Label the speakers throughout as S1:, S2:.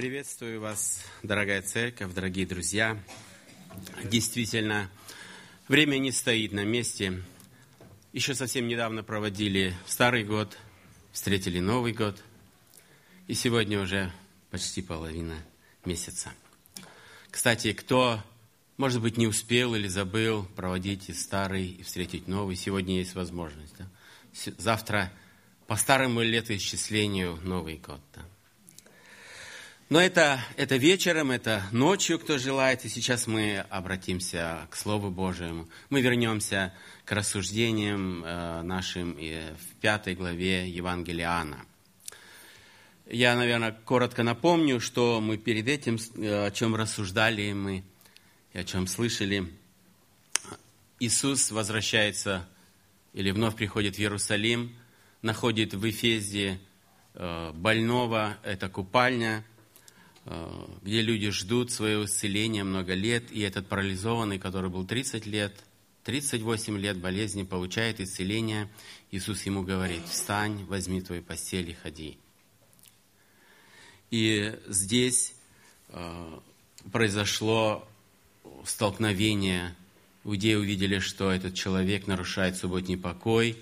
S1: Приветствую вас, дорогая церковь, дорогие друзья. Действительно, время не стоит на месте. Еще совсем недавно проводили Старый год, встретили Новый год. И сегодня уже почти половина месяца. Кстати, кто, может быть, не успел или забыл проводить и Старый, и встретить Новый, сегодня есть возможность. Да? Завтра по старому летоисчислению Новый год. Да? Но это, это вечером, это ночью, кто желает. И сейчас мы обратимся к Слову Божьему. Мы вернемся к рассуждениям э, нашим в пятой главе Евангелия Иоанна. Я, наверное, коротко напомню, что мы перед этим, э, о чем рассуждали мы и о чем слышали. Иисус возвращается или вновь приходит в Иерусалим, находит в Эфезе э, больного, это купальня – где люди ждут своего исцеления много лет, и этот парализованный, который был 30 лет, 38 лет болезни, получает исцеление. Иисус ему говорит, встань, возьми твою постель и ходи. И здесь э, произошло столкновение. Иудеи увидели, что этот человек нарушает субботний покой.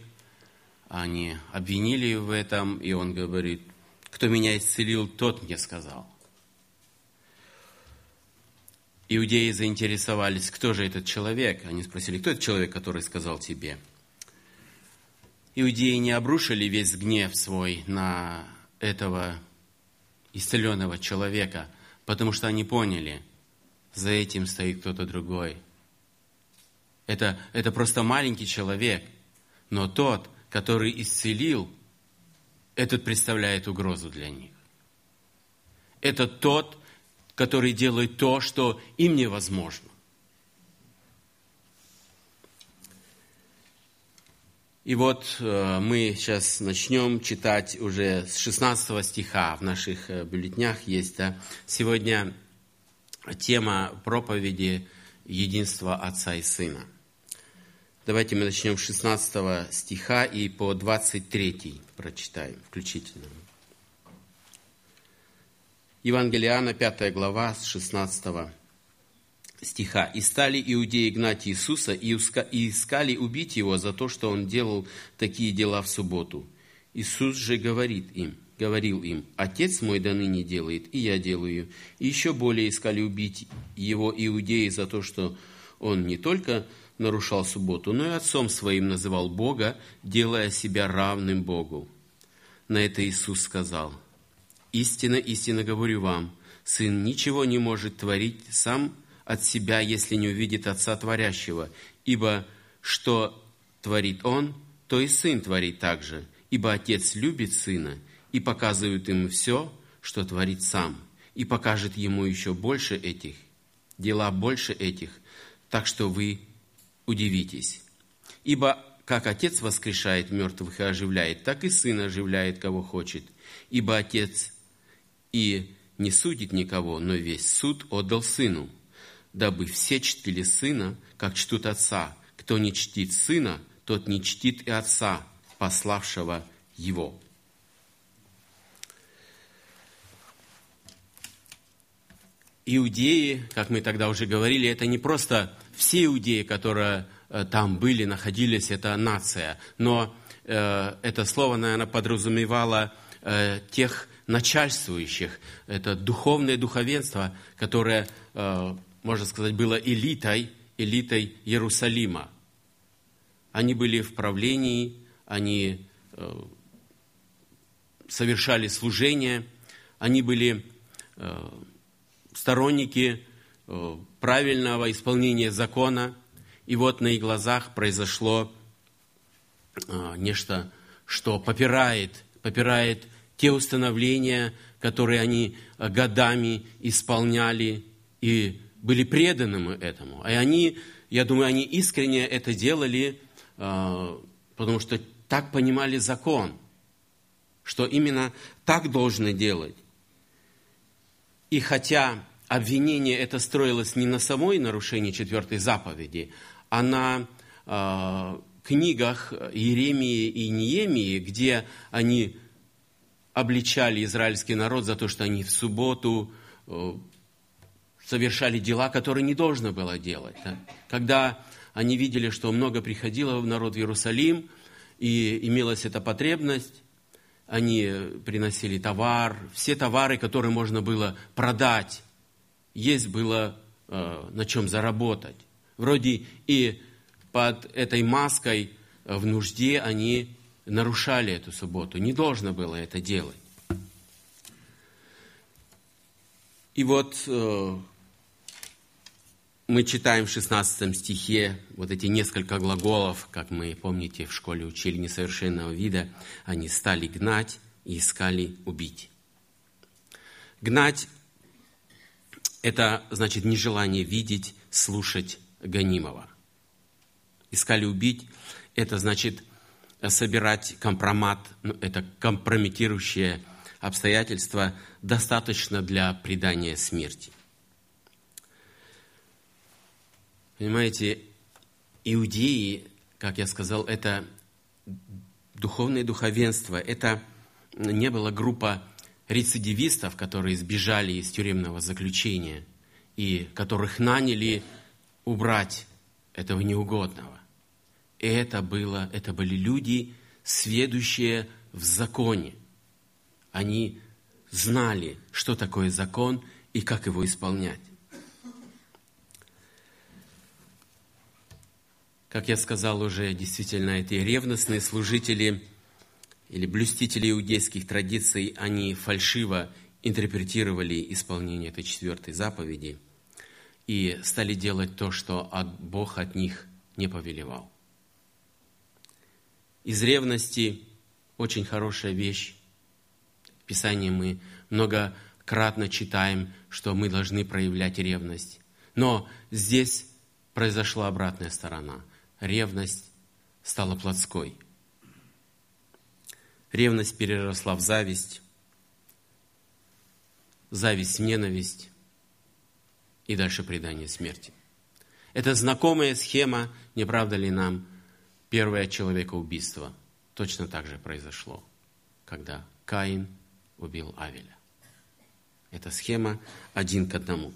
S1: Они обвинили его в этом, и он говорит, кто меня исцелил, тот мне сказал – Иудеи заинтересовались, кто же этот человек. Они спросили, кто этот человек, который сказал тебе? Иудеи не обрушили весь гнев свой на этого исцеленного человека, потому что они поняли, за этим стоит кто-то другой. Это, это просто маленький человек, но тот, который исцелил, этот представляет угрозу для них. Это тот, которые делают то, что им невозможно. И вот э, мы сейчас начнем читать уже с 16 стиха. В наших э, бюллетнях есть. Да? Сегодня тема проповеди единства Отца и Сына. Давайте мы начнем с 16 стиха и по 23 прочитаем включительно. Евангелие Иоанна, 5 глава, с 16 стиха. «И стали иудеи гнать Иисуса, и искали убить Его за то, что Он делал такие дела в субботу. Иисус же говорит им, говорил им, «Отец мой до ныне делает, и я делаю». И еще более искали убить Его иудеи за то, что Он не только нарушал субботу, но и отцом своим называл Бога, делая себя равным Богу. На это Иисус сказал – Истинно, истинно говорю вам, Сын ничего не может творить сам от себя, если не увидит Отца Творящего, ибо что творит Он, то и Сын творит также, ибо Отец любит Сына и показывает ему все, что творит Сам, и покажет ему еще больше этих, дела больше этих, так что вы удивитесь. Ибо как Отец воскрешает мертвых и оживляет, так и Сын оживляет, кого хочет. Ибо Отец и не судит никого, но весь суд отдал Сыну, дабы все чтили Сына, как чтут Отца. Кто не чтит Сына, тот не чтит и Отца, пославшего Его». Иудеи, как мы тогда уже говорили, это не просто все иудеи, которые э, там были, находились, это нация, но э, это слово, наверное, подразумевало э, тех начальствующих. Это духовное духовенство, которое, э, можно сказать, было элитой, элитой Иерусалима. Они были в правлении, они э, совершали служение, они были э, сторонники правильного исполнения закона. И вот на их глазах произошло нечто, что попирает, попирает те установления, которые они э, годами исполняли и были преданы этому. И они, я думаю, они искренне это делали, э, потому что так понимали закон, что именно так должны делать. И хотя обвинение это строилось не на самой нарушении четвертой заповеди, а на э, книгах Иеремии и Неемии, где они обличали израильский народ за то, что они в субботу э, совершали дела, которые не должно было делать. Когда они видели, что много приходило в народ в Иерусалим, и имелась эта потребность, они приносили товар, все товары, которые можно было продать, есть было э, на чем заработать. Вроде и под этой маской в нужде они нарушали эту субботу. Не должно было это делать. И вот э, мы читаем в 16 стихе вот эти несколько глаголов, как мы, помните, в школе учили несовершенного вида, они стали гнать и искали убить. Гнать – это значит нежелание видеть, слушать гонимого. Искали убить – это значит собирать компромат, ну, это компрометирующее обстоятельство, достаточно для предания смерти. Понимаете, иудеи, как я сказал, это духовное духовенство, это не была группа рецидивистов, которые сбежали из тюремного заключения и которых наняли убрать этого неугодного. Это, было, это были люди, сведущие в законе. Они знали, что такое закон и как его исполнять. Как я сказал уже, действительно, эти ревностные служители или блюстители иудейских традиций, они фальшиво интерпретировали исполнение этой четвертой заповеди и стали делать то, что Бог от них не повелевал. Из ревности очень хорошая вещь. В Писании мы многократно читаем, что мы должны проявлять ревность. Но здесь произошла обратная сторона – ревность стала плотской. Ревность переросла в зависть, зависть в ненависть и дальше предание смерти. Это знакомая схема, не правда ли нам, первое человекоубийство. Точно так же произошло, когда Каин убил Авеля. Эта схема один к одному.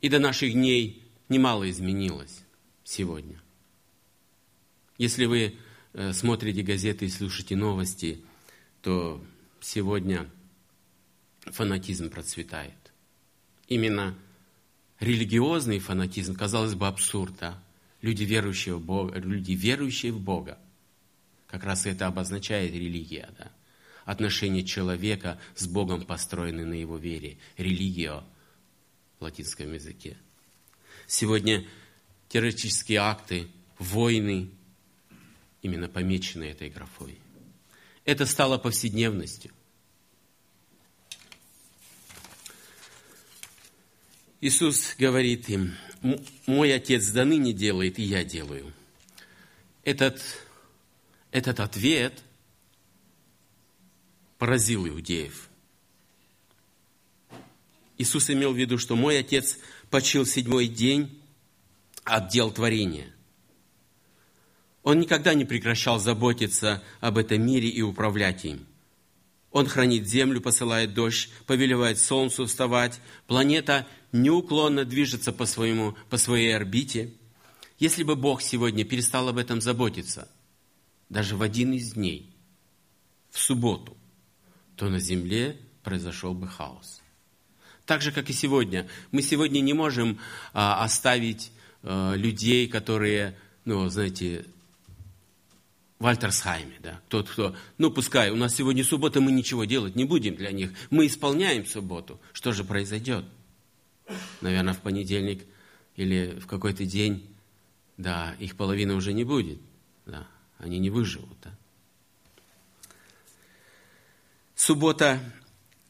S1: И до наших дней немало изменилось сегодня. Если вы э, смотрите газеты и слушаете новости, то сегодня фанатизм процветает. Именно религиозный фанатизм, казалось бы, абсурд, да? Люди, верующие в Бога, люди, верующие в Бога. Как раз это обозначает религия, да? Отношение человека с Богом построены на его вере. Религия в латинском языке – Сегодня террористические акты, войны именно помечены этой графой. Это стало повседневностью. Иисус говорит им, мой Отец до ныне делает, и я делаю. Этот, этот ответ поразил иудеев. Иисус имел в виду, что мой Отец почил седьмой день от дел творения. Он никогда не прекращал заботиться об этом мире и управлять им. Он хранит землю, посылает дождь, повелевает солнцу вставать. Планета неуклонно движется по, своему, по своей орбите. Если бы Бог сегодня перестал об этом заботиться, даже в один из дней, в субботу, то на земле произошел бы хаос. Так же, как и сегодня. Мы сегодня не можем а, оставить а, людей, которые, ну, знаете, в Альтерсхайме, да, тот, кто, ну, пускай, у нас сегодня суббота, мы ничего делать не будем для них. Мы исполняем субботу. Что же произойдет? Наверное, в понедельник или в какой-то день, да, их половина уже не будет, да, они не выживут, да. Суббота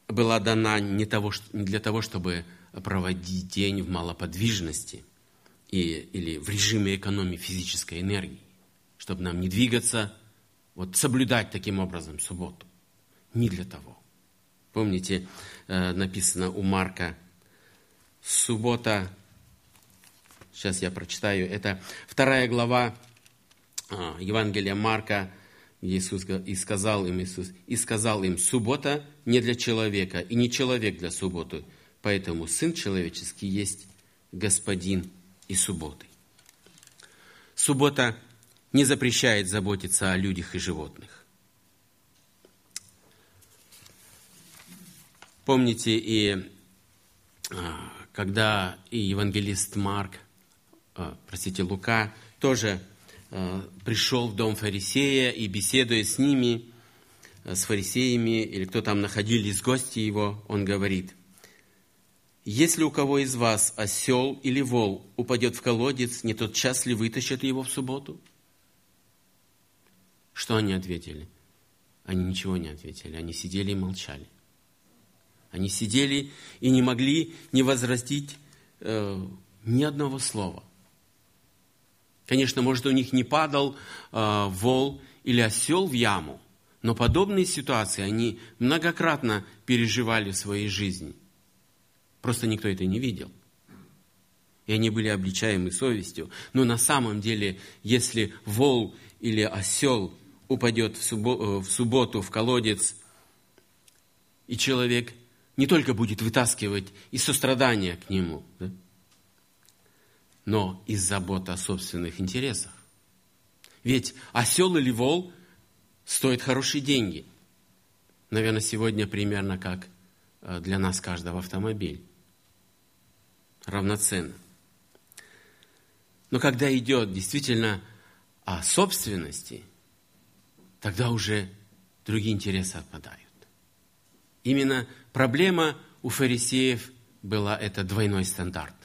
S1: была дана не, того, не для того, чтобы проводить день в малоподвижности и, или в режиме экономии физической энергии, чтобы нам не двигаться, вот соблюдать таким образом субботу. Не для того. Помните, э, написано у Марка, суббота, сейчас я прочитаю, это вторая глава а, Евангелия Марка, Иисус и сказал им Иисус, и сказал им, суббота не для человека, и не человек для субботы, поэтому Сын Человеческий есть Господин и субботы. Суббота не запрещает заботиться о людях и животных. Помните, и а, когда и евангелист Марк, а, простите, Лука, тоже а, пришел в дом фарисея и, беседуя с ними, с фарисеями, или кто там находились, гости его, он говорит, «Если у кого из вас осел или вол упадет в колодец, не тот час ли вытащат его в субботу?» Что они ответили? Они ничего не ответили, они сидели и молчали. Они сидели и не могли не возразить э, ни одного слова. Конечно, может, у них не падал э, вол или осел в яму, но подобные ситуации они многократно переживали в своей жизни. Просто никто это не видел. И они были обличаемы совестью. Но на самом деле, если вол или осел упадет в субботу, в субботу в колодец, и человек не только будет вытаскивать из сострадания к нему, да, но из заботы о собственных интересах. Ведь осел или вол стоит хорошие деньги. Наверное, сегодня примерно как э, для нас каждого автомобиль. Равноценно. Но когда идет действительно о собственности, тогда уже другие интересы отпадают. Именно проблема у фарисеев была это двойной стандарт.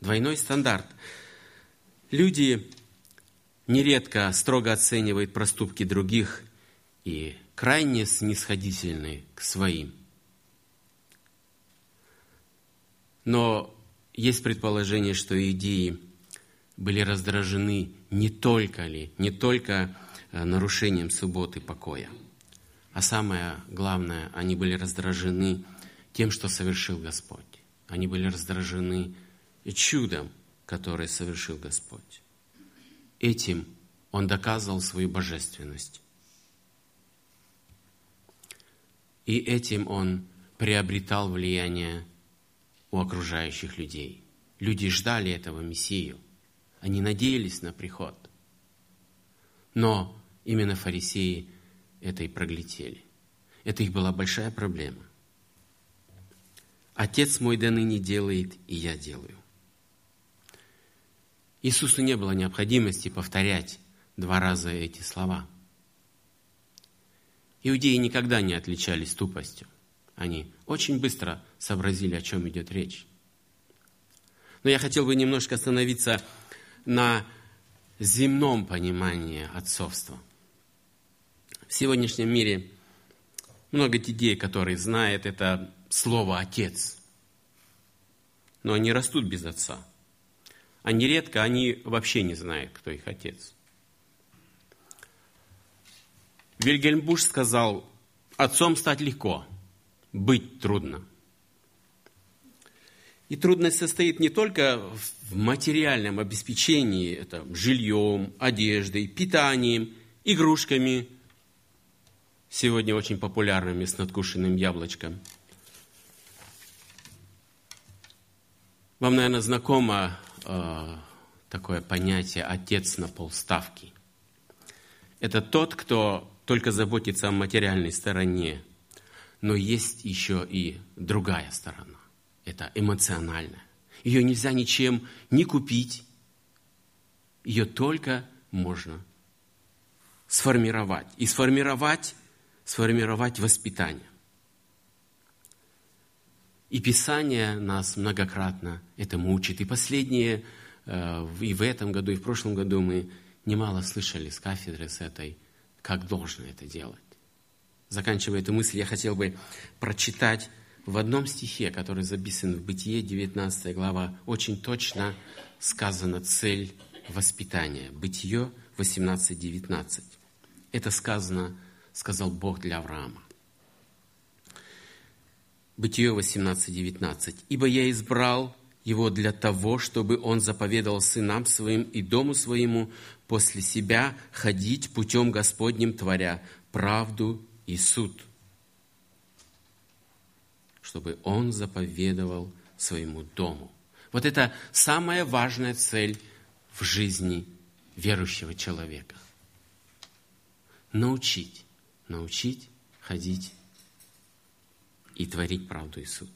S1: Двойной стандарт. Люди нередко строго оценивают проступки других и крайне снисходительны к своим. Но есть предположение, что идеи были раздражены не только ли, не только э, нарушением субботы покоя – а самое главное, они были раздражены тем, что совершил Господь. Они были раздражены чудом, которое совершил Господь. Этим Он доказывал свою божественность. И этим Он приобретал влияние у окружающих людей. Люди ждали этого Мессию. Они надеялись на приход. Но именно фарисеи это и проглядели. Это их была большая проблема. Отец мой до ныне делает, и я делаю. Иисусу не было необходимости повторять два раза эти слова. Иудеи никогда не отличались тупостью. Они очень быстро сообразили, о чем идет речь. Но я хотел бы немножко остановиться на земном понимании отцовства – в сегодняшнем мире много детей, которые знают это слово «отец». Но они растут без отца. А нередко они вообще не знают, кто их отец. Вильгельм Буш сказал, отцом стать легко, быть трудно. И трудность состоит не только в материальном обеспечении, это жильем, одеждой, питанием, игрушками, сегодня очень популярными с надкушенным яблочком. Вам, наверное, знакомо э, такое понятие «отец на полставки». Это тот, кто только заботится о материальной стороне, но есть еще и другая сторона. Это эмоциональная. Ее нельзя ничем не купить. Ее только можно сформировать. И сформировать сформировать воспитание. И Писание нас многократно этому учит. И последние, э, и в этом году, и в прошлом году мы немало слышали с кафедры с этой, как должно это делать. Заканчивая эту мысль, я хотел бы прочитать в одном стихе, который записан в Бытие, 19 глава, очень точно сказана цель воспитания. Бытие 18-19. Это сказано сказал Бог для Авраама. Бытие 18:19. «Ибо я избрал его для того, чтобы он заповедал сынам своим и дому своему после себя ходить путем Господним, творя правду и суд, чтобы Он заповедовал своему дому. Вот это самая важная цель в жизни верующего человека. Научить, научить ходить и творить правду и суд.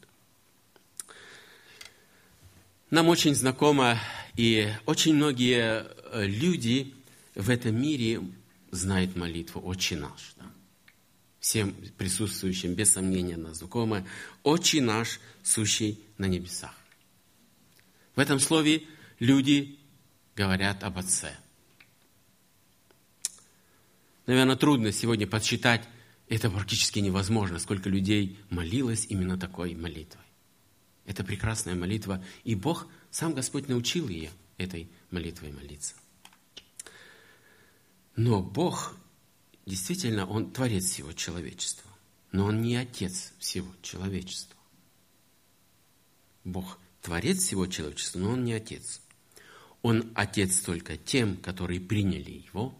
S1: Нам очень знакомо, и очень многие э, люди в этом мире знают молитву «Отче наш». Да? Всем присутствующим, без сомнения, она знакома. «Отче наш, сущий на небесах». В этом слове люди говорят об Отце. Наверное, трудно сегодня подсчитать, это практически невозможно, сколько людей молилось именно такой молитвой. Это прекрасная молитва, и Бог, сам Господь научил ее этой молитвой молиться. Но Бог, действительно, Он творец всего человечества, но Он не отец всего человечества. Бог творец всего человечества, но Он не отец. Он отец только тем, которые приняли Его,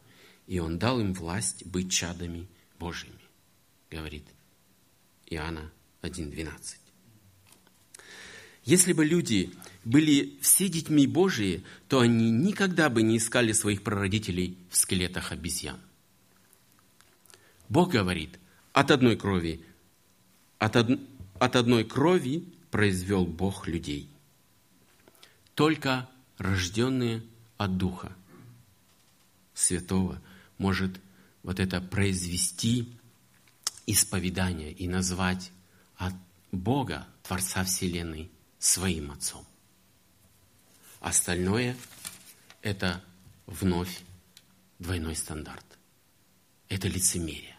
S1: и Он дал им власть быть чадами Божьими, говорит Иоанна 1.12. Если бы люди были все детьми Божии, то они никогда бы не искали своих прародителей в скелетах обезьян. Бог говорит, от одной крови, от, од... от одной крови произвел Бог людей. Только рожденные от Духа Святого может вот это произвести исповедание и назвать от Бога, Творца Вселенной, своим отцом. Остальное – это вновь двойной стандарт. Это лицемерие.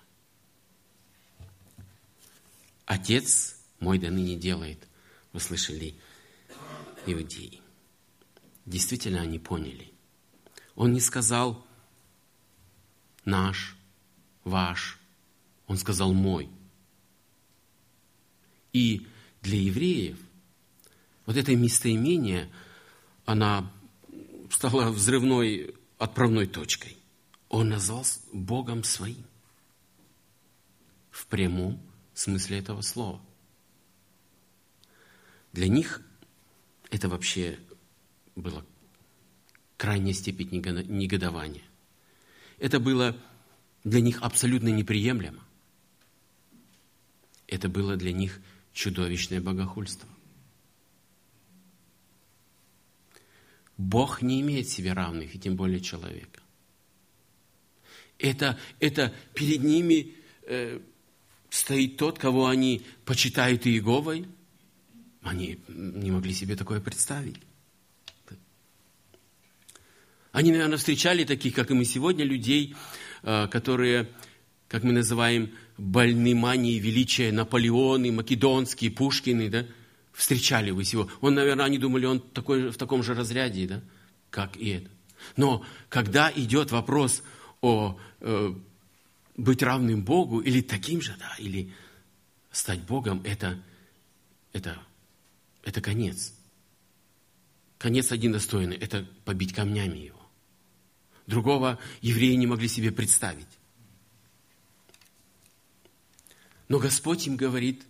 S1: Отец мой до ныне делает, вы слышали, иудеи. Действительно, они поняли. Он не сказал наш, ваш, он сказал мой. И для евреев вот это местоимение, она стала взрывной отправной точкой. Он назвал Богом своим. В прямом смысле этого слова. Для них это вообще было крайняя степень негодования. Это было для них абсолютно неприемлемо. Это было для них чудовищное богохульство. Бог не имеет себе равных, и тем более человека. Это, это перед ними э, стоит тот, кого они почитают Иеговой. Они не могли себе такое представить. Они, наверное, встречали таких, как и мы сегодня, людей, э, которые, как мы называем, больны манией величия, Наполеоны, Македонские, Пушкины, да, Встречали вы его. Он, наверное, они думали, он такой, в таком же разряде, да, как и это. Но когда идет вопрос о э, быть равным Богу, или таким же, да, или стать Богом, это, это, это конец. Конец один достойный – это побить камнями его. Другого евреи не могли себе представить. Но Господь им говорит,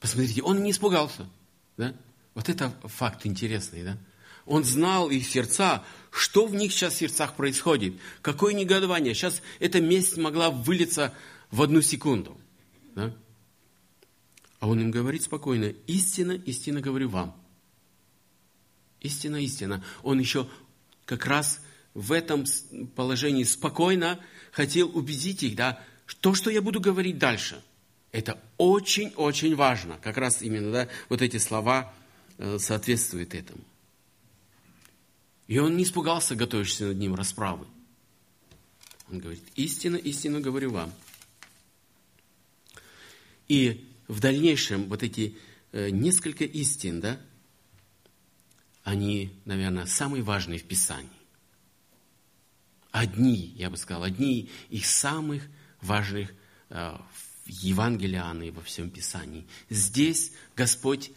S1: посмотрите, он не испугался. Да? Вот это факт интересный, да? Он знал их сердца, что в них сейчас в сердцах происходит, какое негодование. Сейчас эта месть могла вылиться в одну секунду. Да? А он им говорит спокойно, истина, истина говорю вам. Истина, истина. Он еще как раз в этом положении спокойно хотел убедить их, да, то, что я буду говорить дальше – это очень-очень важно. Как раз именно да, вот эти слова э, соответствуют этому. И он не испугался, готовящийся над ним расправы. Он говорит, истинно, истинно говорю вам. И в дальнейшем вот эти э, несколько истин, да, они, наверное, самые важные в Писании. Одни, я бы сказал, одни из самых важных э, в Евангелии и во всем Писании. Здесь Господь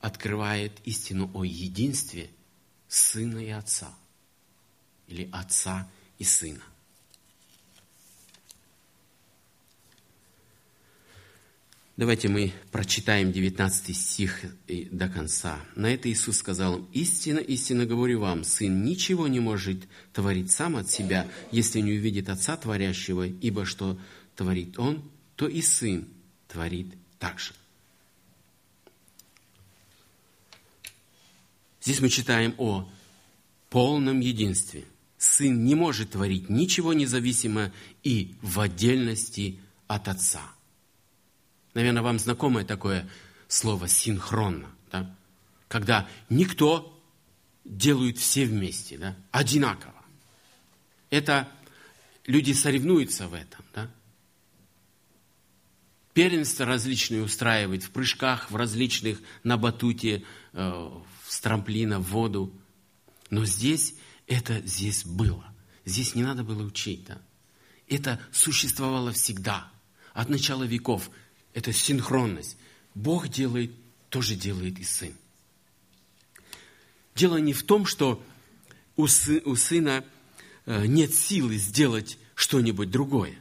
S1: открывает истину о единстве Сына и Отца. Или Отца и Сына. Давайте мы прочитаем 19 стих до конца. На это Иисус сказал им, «Истинно, истинно говорю вам, Сын ничего не может творить сам от себя, если не увидит Отца Творящего, ибо что творит Он, то и Сын творит так же». Здесь мы читаем о полном единстве. Сын не может творить ничего независимо и в отдельности от Отца – Наверное, вам знакомое такое слово «синхронно», да? когда никто делают все вместе, да? одинаково. Это люди соревнуются в этом. Да? Первенство различные устраивают в прыжках, в различных, на батуте, э, с трамплина, в воду. Но здесь это здесь было. Здесь не надо было учить. Да? Это существовало всегда, от начала веков – это синхронность. Бог делает, тоже делает и Сын. Дело не в том, что у, сы, у Сына э, нет силы сделать что-нибудь другое.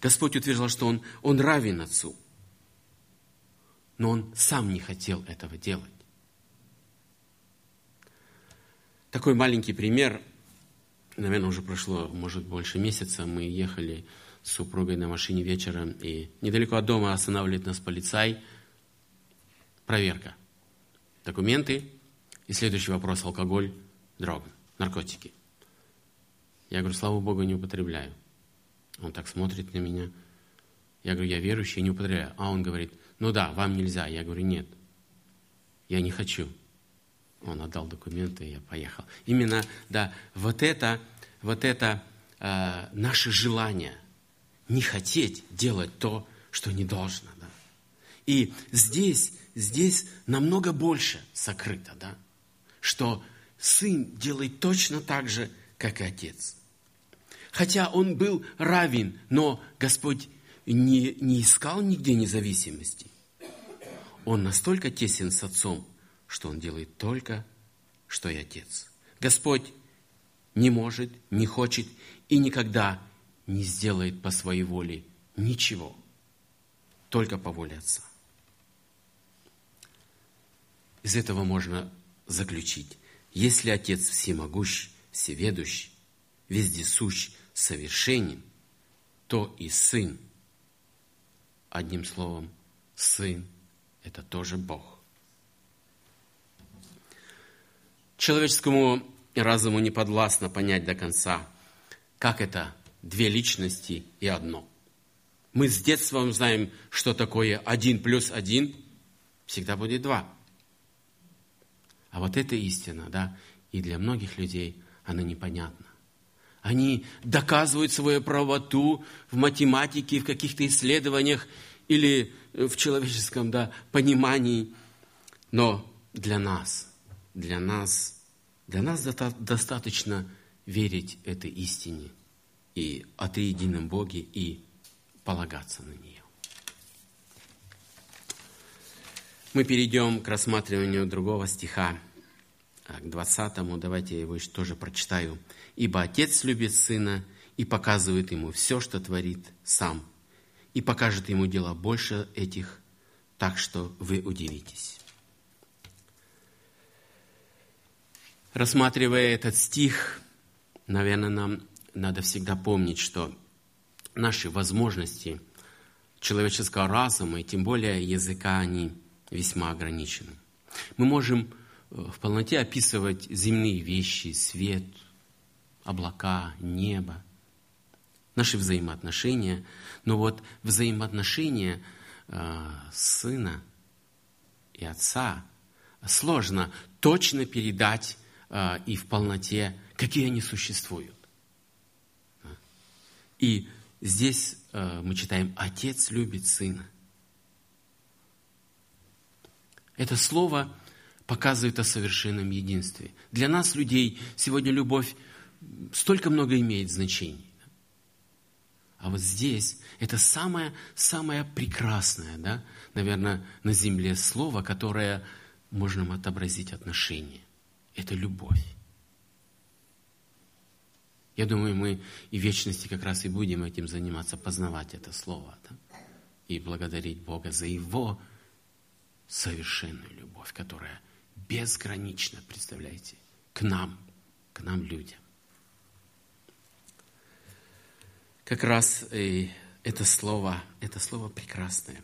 S1: Господь утверждал, что он, он равен Отцу. Но Он сам не хотел этого делать. Такой маленький пример. Наверное, уже прошло, может, больше месяца. Мы ехали с супругой на машине вечером, и недалеко от дома останавливает нас полицай. Проверка. Документы. И следующий вопрос – алкоголь, дрога, наркотики. Я говорю, слава Богу, не употребляю. Он так смотрит на меня. Я говорю, я верующий, не употребляю. А он говорит, ну да, вам нельзя. Я говорю, нет, я не хочу. Он отдал документы, и я поехал. Именно, да, вот это, вот это э, наше желание – не хотеть делать то, что не должно. Да? И здесь, здесь намного больше сокрыто, да? что сын делает точно так же, как и отец. Хотя он был равен, но Господь не, не искал нигде независимости. Он настолько тесен с отцом, что он делает только, что и отец. Господь не может, не хочет и никогда не сделает по своей воле ничего, только по воле Отца. Из этого можно заключить, если Отец всемогущ, всеведущ, вездесущ, совершенен, то и Сын, одним словом, Сын – это тоже Бог. Человеческому разуму не подвластно понять до конца, как это две личности и одно. Мы с детства знаем, что такое один плюс один всегда будет два. А вот эта истина, да, и для многих людей она непонятна. Они доказывают свою правоту в математике, в каких-то исследованиях или в человеческом да, понимании. Но для нас, для нас, для нас достаточно верить этой истине – и о триедином Боге и полагаться на нее. Мы перейдем к рассматриванию другого стиха, а, к 20 давайте я его тоже прочитаю. «Ибо Отец любит Сына и показывает Ему все, что творит Сам, и покажет Ему дела больше этих, так что вы удивитесь». Рассматривая этот стих, наверное, нам надо всегда помнить, что наши возможности человеческого разума, и тем более языка, они весьма ограничены. Мы можем э, в полноте описывать земные вещи, свет, облака, небо, наши взаимоотношения, но вот взаимоотношения э, сына и отца сложно точно передать э, и в полноте, какие они существуют. И здесь э, мы читаем «Отец любит Сына». Это слово показывает о совершенном единстве. Для нас, людей, сегодня любовь столько много имеет значений. А вот здесь это самое, самое прекрасное, да, наверное, на земле слово, которое можно отобразить отношение. Это любовь. Я думаю, мы и в вечности как раз и будем этим заниматься, познавать это Слово. Да? И благодарить Бога за Его совершенную любовь, которая безгранична, представляете, к нам, к нам людям. Как раз и это слово, это слово прекрасное.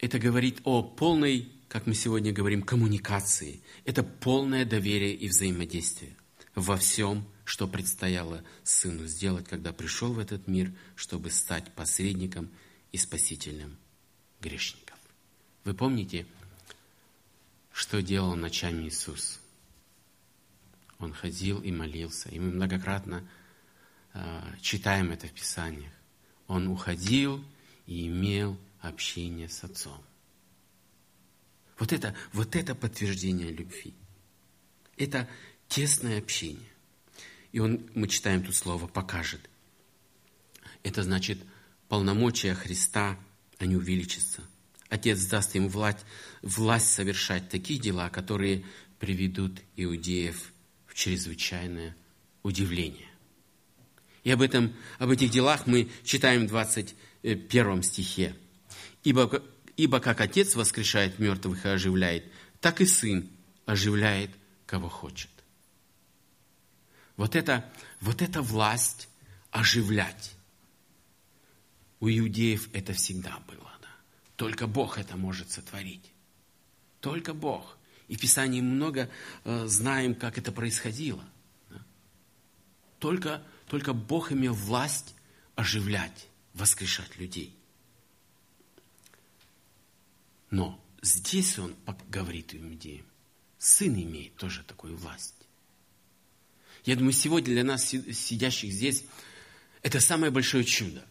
S1: Это говорит о полной, как мы сегодня говорим, коммуникации. Это полное доверие и взаимодействие во всем, что предстояло Сыну сделать, когда пришел в этот мир, чтобы стать посредником и спасителем грешников. Вы помните, что делал ночами Иисус? Он ходил и молился, и мы многократно э, читаем это в Писаниях. Он уходил и имел общение с Отцом. Вот это, вот это подтверждение любви. Это тесное общение. И он, мы читаем тут слово, покажет. Это значит, полномочия Христа, они увеличатся. Отец даст ему власть, власть совершать такие дела, которые приведут иудеев в чрезвычайное удивление. Об, этом, об этих делах мы читаем в 21 стихе. Ибо, «Ибо как Отец воскрешает мертвых и оживляет, так и Сын оживляет, кого хочет». Вот это, вот эта власть оживлять. У иудеев это всегда было. Да? Только Бог это может сотворить. Только Бог. И в Писании много э, знаем, как это происходило. Да? Только только Бог имел власть оживлять, воскрешать людей. Но здесь он говорит иудеям, сын имеет тоже такую власть. Я думаю, сегодня для нас, сидящих здесь, это самое большое чудо,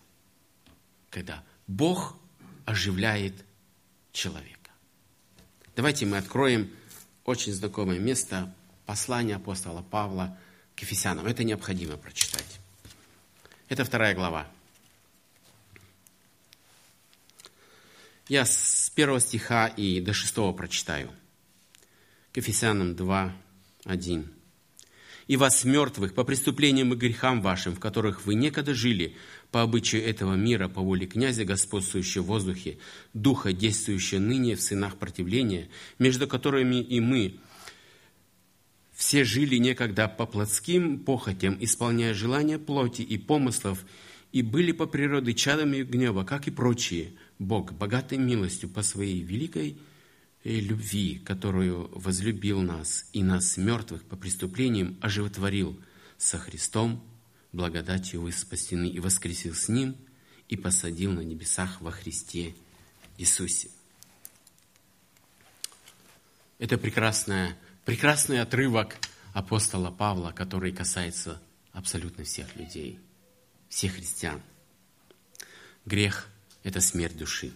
S1: когда Бог оживляет человека. Давайте мы откроем очень знакомое место послания апостола Павла – к Ефесянам. Это необходимо прочитать. Это вторая глава. Я с первого стиха и до шестого прочитаю. К Ефесянам 2, 1. «И вас, мертвых, по преступлениям и грехам вашим, в которых вы некогда жили, по обычаю этого мира, по воле князя, господствующего в воздухе, духа, действующего ныне в сынах противления, между которыми и мы, все жили некогда по плотским похотям, исполняя желания плоти и помыслов, и были по природе чадами гнева, как и прочие. Бог, богатой милостью по своей великой э, любви, которую возлюбил нас и нас, мертвых по преступлениям, оживотворил со Христом, благодатью вы спасены, и воскресил с Ним, и посадил на небесах во Христе Иисусе. Это прекрасная прекрасный отрывок апостола Павла, который касается абсолютно всех людей, всех христиан. Грех – это смерть души.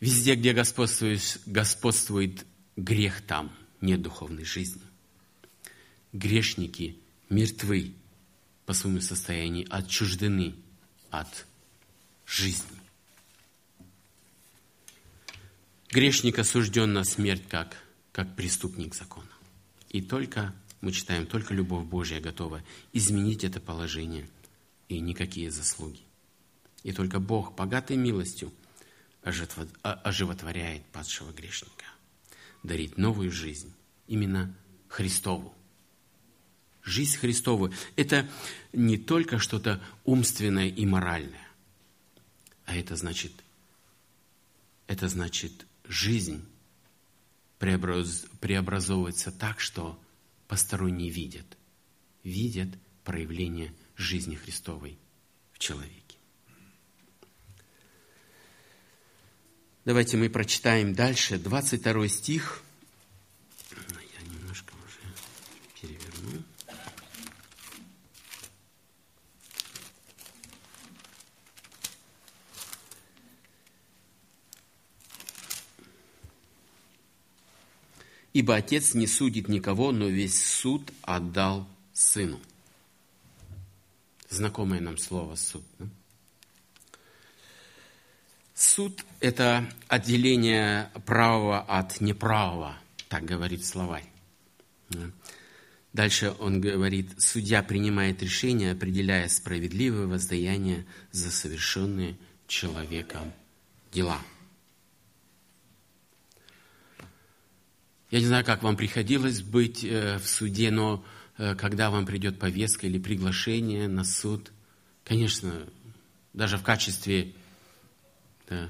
S1: Везде, где господствует, господствует грех, там нет духовной жизни. Грешники мертвы по своему состоянию, отчуждены от жизни. Грешник осужден на смерть как как преступник закона. И только, мы читаем, только любовь Божья готова изменить это положение и никакие заслуги. И только Бог, богатой милостью, оживотворяет падшего грешника, дарит новую жизнь, именно Христову. Жизнь Христову – это не только что-то умственное и моральное, а это значит, это значит жизнь, преобраз, преобразовывается так, что посторонние видят, видят проявление жизни Христовой в человеке. Давайте мы прочитаем дальше. 22 стих – Ибо Отец не судит никого, но весь суд отдал Сыну. Знакомое нам слово «суд». Да? Суд – это отделение правого от неправого, так говорит словарь. Дальше он говорит, судья принимает решение, определяя справедливое воздаяние за совершенные человеком дела. Я не знаю, как вам приходилось быть э, в суде, но э, когда вам придет повестка или приглашение на суд, конечно, даже в качестве да,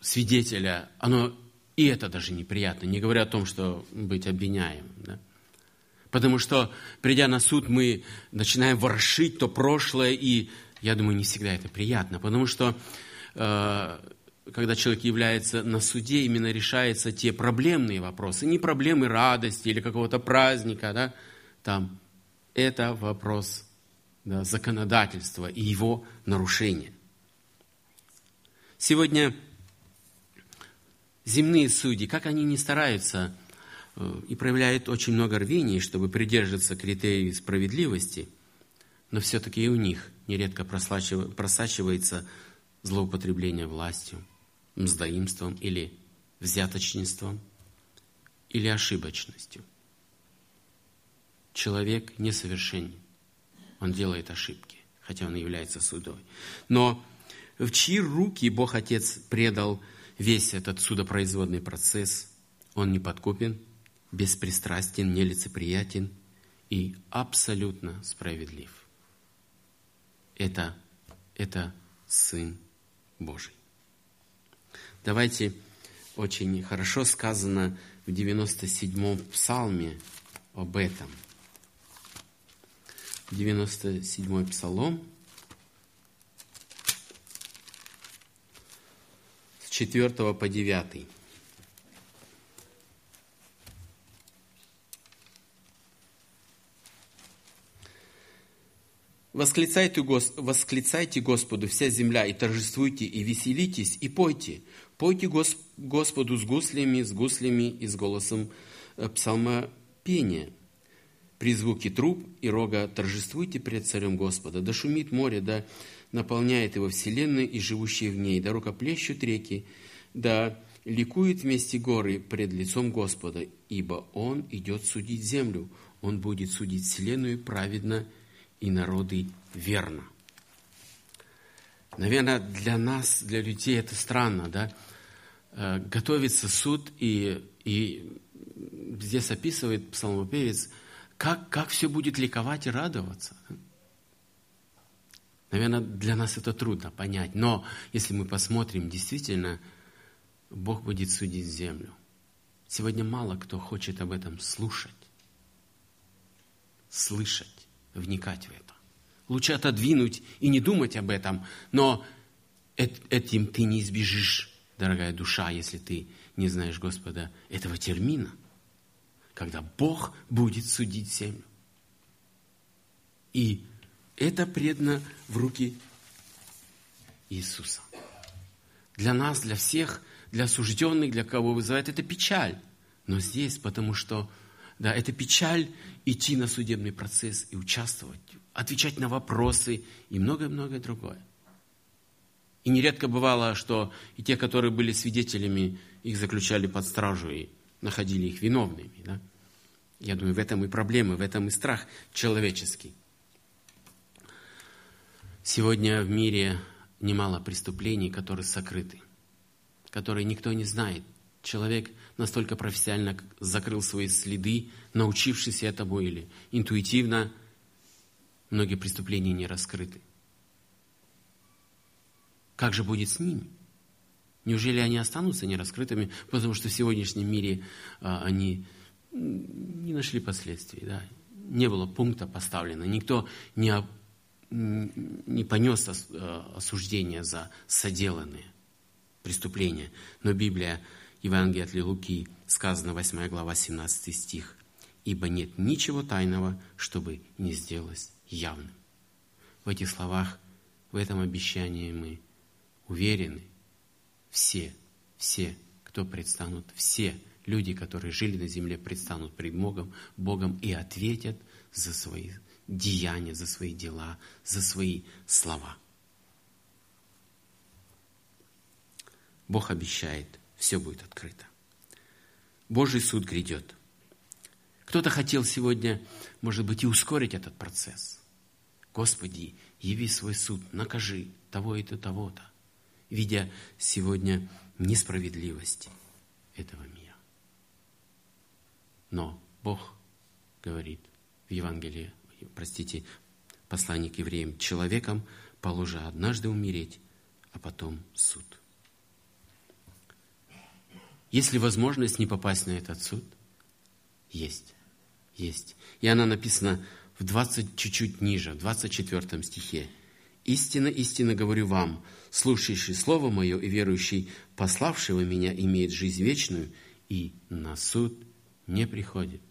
S1: свидетеля, оно и это даже неприятно, не говоря о том, что быть обвиняемым. Да? Потому что, придя на суд, мы начинаем ворошить то прошлое, и я думаю, не всегда это приятно, потому что э, когда человек является на суде, именно решаются те проблемные вопросы, не проблемы радости или какого-то праздника, да, там, это вопрос да, законодательства и его нарушения. Сегодня земные судьи, как они не стараются э, и проявляют очень много рвений, чтобы придерживаться критерий справедливости, но все-таки и у них нередко просачивается злоупотребление властью – мздоимством или взяточничеством или ошибочностью. Человек несовершенен. Он делает ошибки, хотя он является судой. Но в чьи руки Бог Отец предал весь этот судопроизводный процесс, он не подкупен, беспристрастен, нелицеприятен и абсолютно справедлив. Это, это Сын Божий. Давайте, очень хорошо сказано в 97-м псалме об этом. 97-й псалом, с 4 по 9. Восклицайте, восклицайте Господу вся земля, и торжествуйте, и веселитесь, и пойте. Пойте Господу с гуслями, с гуслями и с голосом э, пения. При звуке труб и рога торжествуйте пред царем Господа. Да шумит море, да наполняет его вселенную и живущие в ней, да рукоплещут реки, да ликуют вместе горы пред лицом Господа, ибо Он идет судить землю, Он будет судить вселенную праведно и народы верно. Наверное, для нас, для людей это странно, да? Э, готовится суд, и, и здесь описывает псалмопевец, как, как все будет ликовать и радоваться. Наверное, для нас это трудно понять, но если мы посмотрим, действительно, Бог будет судить землю. Сегодня мало кто хочет об этом слушать, слышать, вникать в это. Лучше отодвинуть и не думать об этом, но этим ты не избежишь дорогая душа, если ты не знаешь Господа, этого термина, когда Бог будет судить землю. И это предано в руки Иисуса. Для нас, для всех, для осужденных, для кого вызывает это печаль. Но здесь, потому что, да, это печаль идти на судебный процесс и участвовать, отвечать на вопросы и многое-многое другое. И нередко бывало, что и те, которые были свидетелями, их заключали под стражу и находили их виновными. Да? Я думаю, в этом и проблема, в этом и страх человеческий. Сегодня в мире немало преступлений, которые сокрыты, которые никто не знает. Человек настолько профессионально закрыл свои следы, научившись этому или интуитивно, многие преступления не раскрыты. Как же будет с ними? Неужели они останутся нераскрытыми, потому что в сегодняшнем мире а, они не нашли последствий, да? не было пункта поставлено, никто не, не понес а, осуждение за соделанные преступления. Но Библия, Евангелие от Луки, сказано 8 глава, 17 стих, «Ибо нет ничего тайного, чтобы не сделалось явным». В этих словах, в этом обещании мы уверены, все, все, кто предстанут, все люди, которые жили на земле, предстанут пред Богом, Богом и ответят за свои деяния, за свои дела, за свои слова. Бог обещает, все будет открыто. Божий суд грядет. Кто-то хотел сегодня, может быть, и ускорить этот процесс. Господи, яви свой суд, накажи того и то, того-то, видя сегодня несправедливость этого мира. Но Бог говорит в Евангелии, простите, посланник евреям, человеком положа однажды умереть, а потом суд. Есть ли возможность не попасть на этот суд? Есть. Есть. И она написана в 20, чуть-чуть ниже, в 24 стихе. «Истинно, истинно говорю вам, слушающий Слово Мое и верующий, пославшего Меня, имеет жизнь вечную, и на суд не приходит».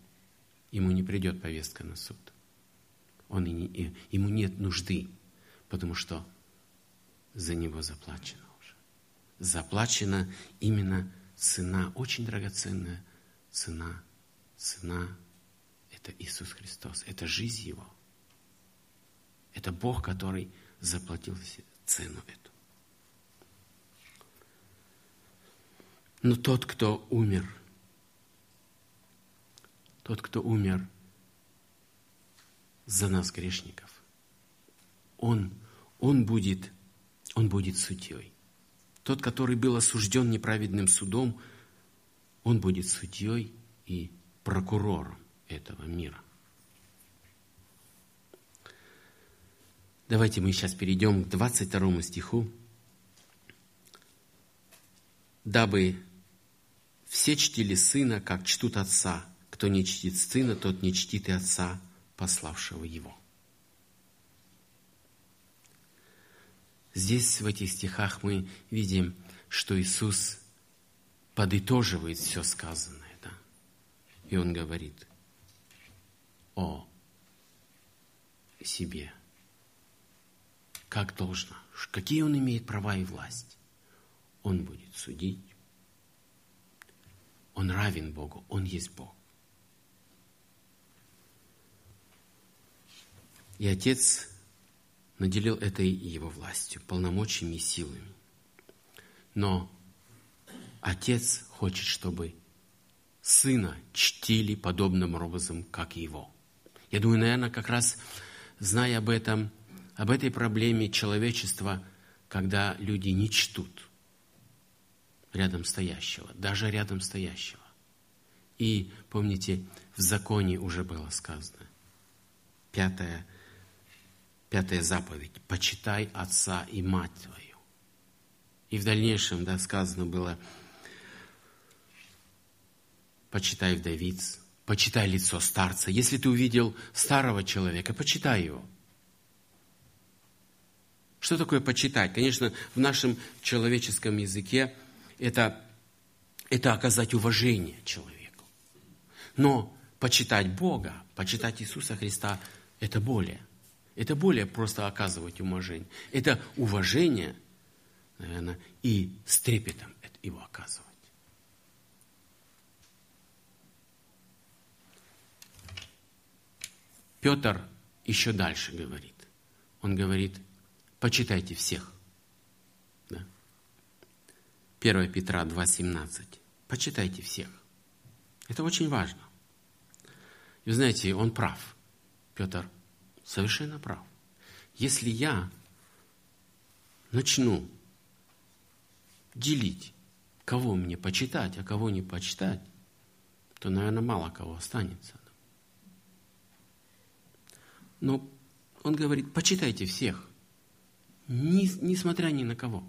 S1: Ему не придет повестка на суд. Он и не, ему нет нужды, потому что за него заплачено уже. Заплачена именно цена, очень драгоценная цена. Цена – это Иисус Христос, это жизнь Его. Это Бог, который заплатил цену эту. Но тот, кто умер, тот, кто умер за нас, грешников, он, он, будет, он будет судьей. Тот, который был осужден неправедным судом, он будет судьей и прокурором этого мира. Давайте мы сейчас перейдем к 22 стиху. «Дабы все чтили Сына, как чтут Отца. Кто не чтит Сына, тот не чтит и Отца, пославшего Его». Здесь, в этих стихах, мы видим, что Иисус подытоживает все сказанное. Да? И Он говорит о себе. Как должно, какие Он имеет права и власть. Он будет судить. Он равен Богу, Он есть Бог. И Отец наделил этой его властью, полномочиями и силами. Но Отец хочет, чтобы Сына чтили подобным образом, как Его. Я думаю, наверное, как раз зная об этом, об этой проблеме человечества, когда люди не чтут рядом стоящего, даже рядом стоящего. И, помните, в законе уже было сказано, пятая пятая заповедь, почитай отца и мать твою. И в дальнейшем, да, сказано было, почитай вдовиц, почитай лицо старца. Если ты увидел старого человека, почитай его. Что такое почитать? Конечно, в нашем человеческом языке это, это оказать уважение человеку. Но почитать Бога, почитать Иисуса Христа – это более. Это более просто оказывать уважение. Это уважение, наверное, и с трепетом его оказывать. Петр еще дальше говорит. Он говорит, почитайте всех. Да? 1 Петра 2,17. Почитайте всех. Это очень важно. И знаете, он прав. Петр совершенно прав. Если я начну делить, кого мне почитать, а кого не почитать, то, наверное, мало кого останется. Но он говорит, почитайте всех, несмотря ни на кого.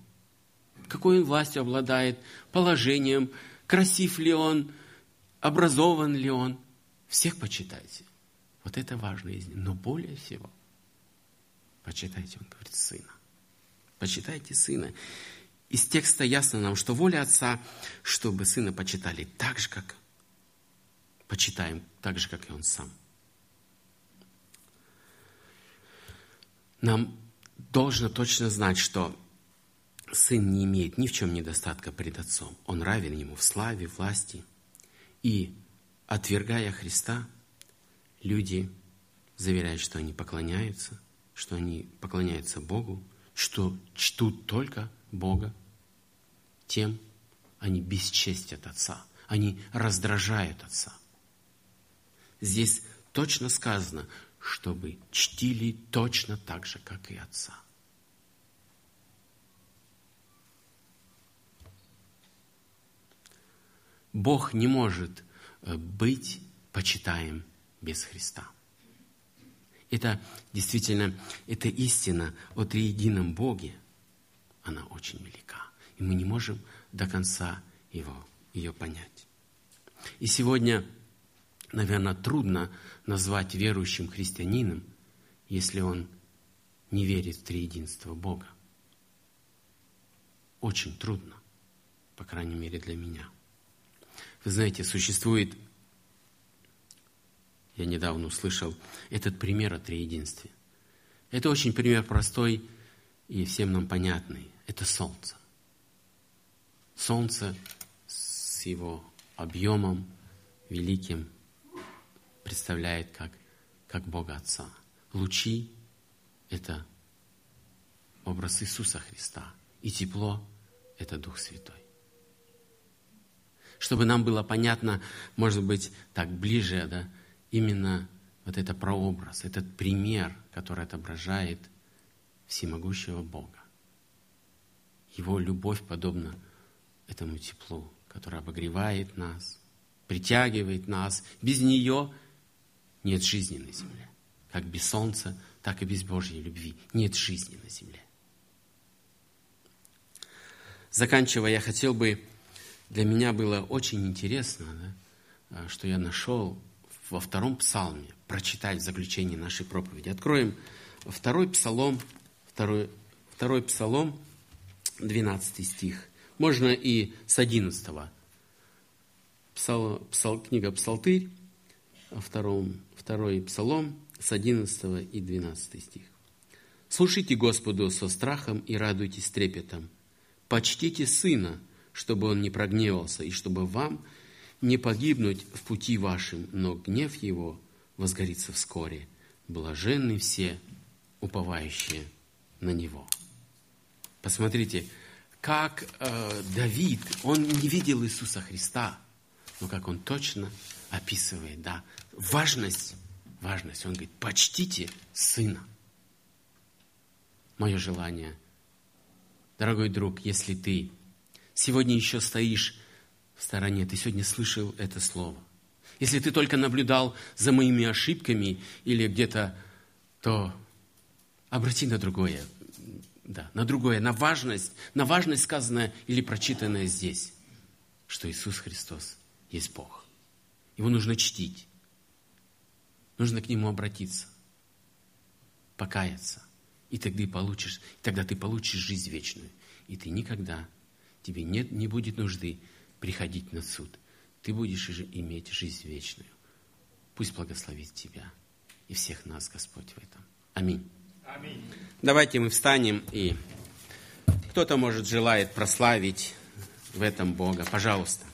S1: Какой он властью обладает, положением, красив ли он, образован ли он. Всех почитайте. Вот это важно из них. Но более всего, почитайте, он говорит, сына. Почитайте сына. Из текста ясно нам, что воля отца, чтобы сына почитали так же, как почитаем, так же, как и он сам. Нам должно точно знать, что сын не имеет ни в чем недостатка пред отцом. Он равен ему в славе, власти. И, отвергая Христа, люди заверяют, что они поклоняются, что они поклоняются Богу, что чтут только Бога, тем они бесчестят Отца, они раздражают Отца. Здесь точно сказано, чтобы чтили точно так же, как и Отца. Бог не может э, быть почитаем без Христа. Это действительно, это истина о триедином Боге. Она очень велика. И мы не можем до конца его, ее понять. И сегодня, наверное, трудно назвать верующим христианином, если он не верит в триединство Бога. Очень трудно, по крайней мере для меня. Вы знаете, существует я недавно услышал этот пример о триединстве. Это очень пример простой и всем нам понятный. Это солнце. Солнце с его объемом великим представляет как, как Бога Отца. Лучи – это образ Иисуса Христа. И тепло – это Дух Святой. Чтобы нам было понятно, может быть, так ближе, да, именно вот это прообраз, этот пример, который отображает всемогущего Бога. Его любовь подобна этому теплу, которое обогревает нас, притягивает нас. Без нее нет жизни на земле. Как без солнца, так и без Божьей любви нет жизни на земле. Заканчивая, я хотел бы, для меня было очень интересно, да, что я нашел во втором псалме прочитать в заключении нашей проповеди. Откроем второй псалом, второй, второй псалом, 12 стих. Можно и с 11. Псал, псал, книга Псалтырь, втором, второй псалом, с 11 и 12 стих. «Слушайте Господу со страхом и радуйтесь трепетом. Почтите Сына, чтобы Он не прогневался, и чтобы вам – не погибнуть в пути вашим, но гнев его возгорится вскоре. Блаженны все, уповающие на него. Посмотрите, как э, Давид, он не видел Иисуса Христа, но как он точно описывает, да, важность, важность. Он говорит, почтите сына. Мое желание, дорогой друг, если ты сегодня еще стоишь в стороне, ты сегодня слышал это слово. Если ты только наблюдал за моими ошибками или где-то, то обрати на другое, да, на другое, на важность, на важность сказанное или прочитанное здесь, что Иисус Христос есть Бог. Его нужно чтить. Нужно к Нему обратиться, покаяться. И тогда, получишь, тогда ты получишь жизнь вечную. И ты никогда, тебе нет, не будет нужды приходить на суд. Ты будешь иметь жизнь вечную. Пусть благословит тебя и всех нас Господь в этом. Аминь. Аминь. Давайте мы встанем и кто-то, может, желает прославить в этом Бога. Пожалуйста.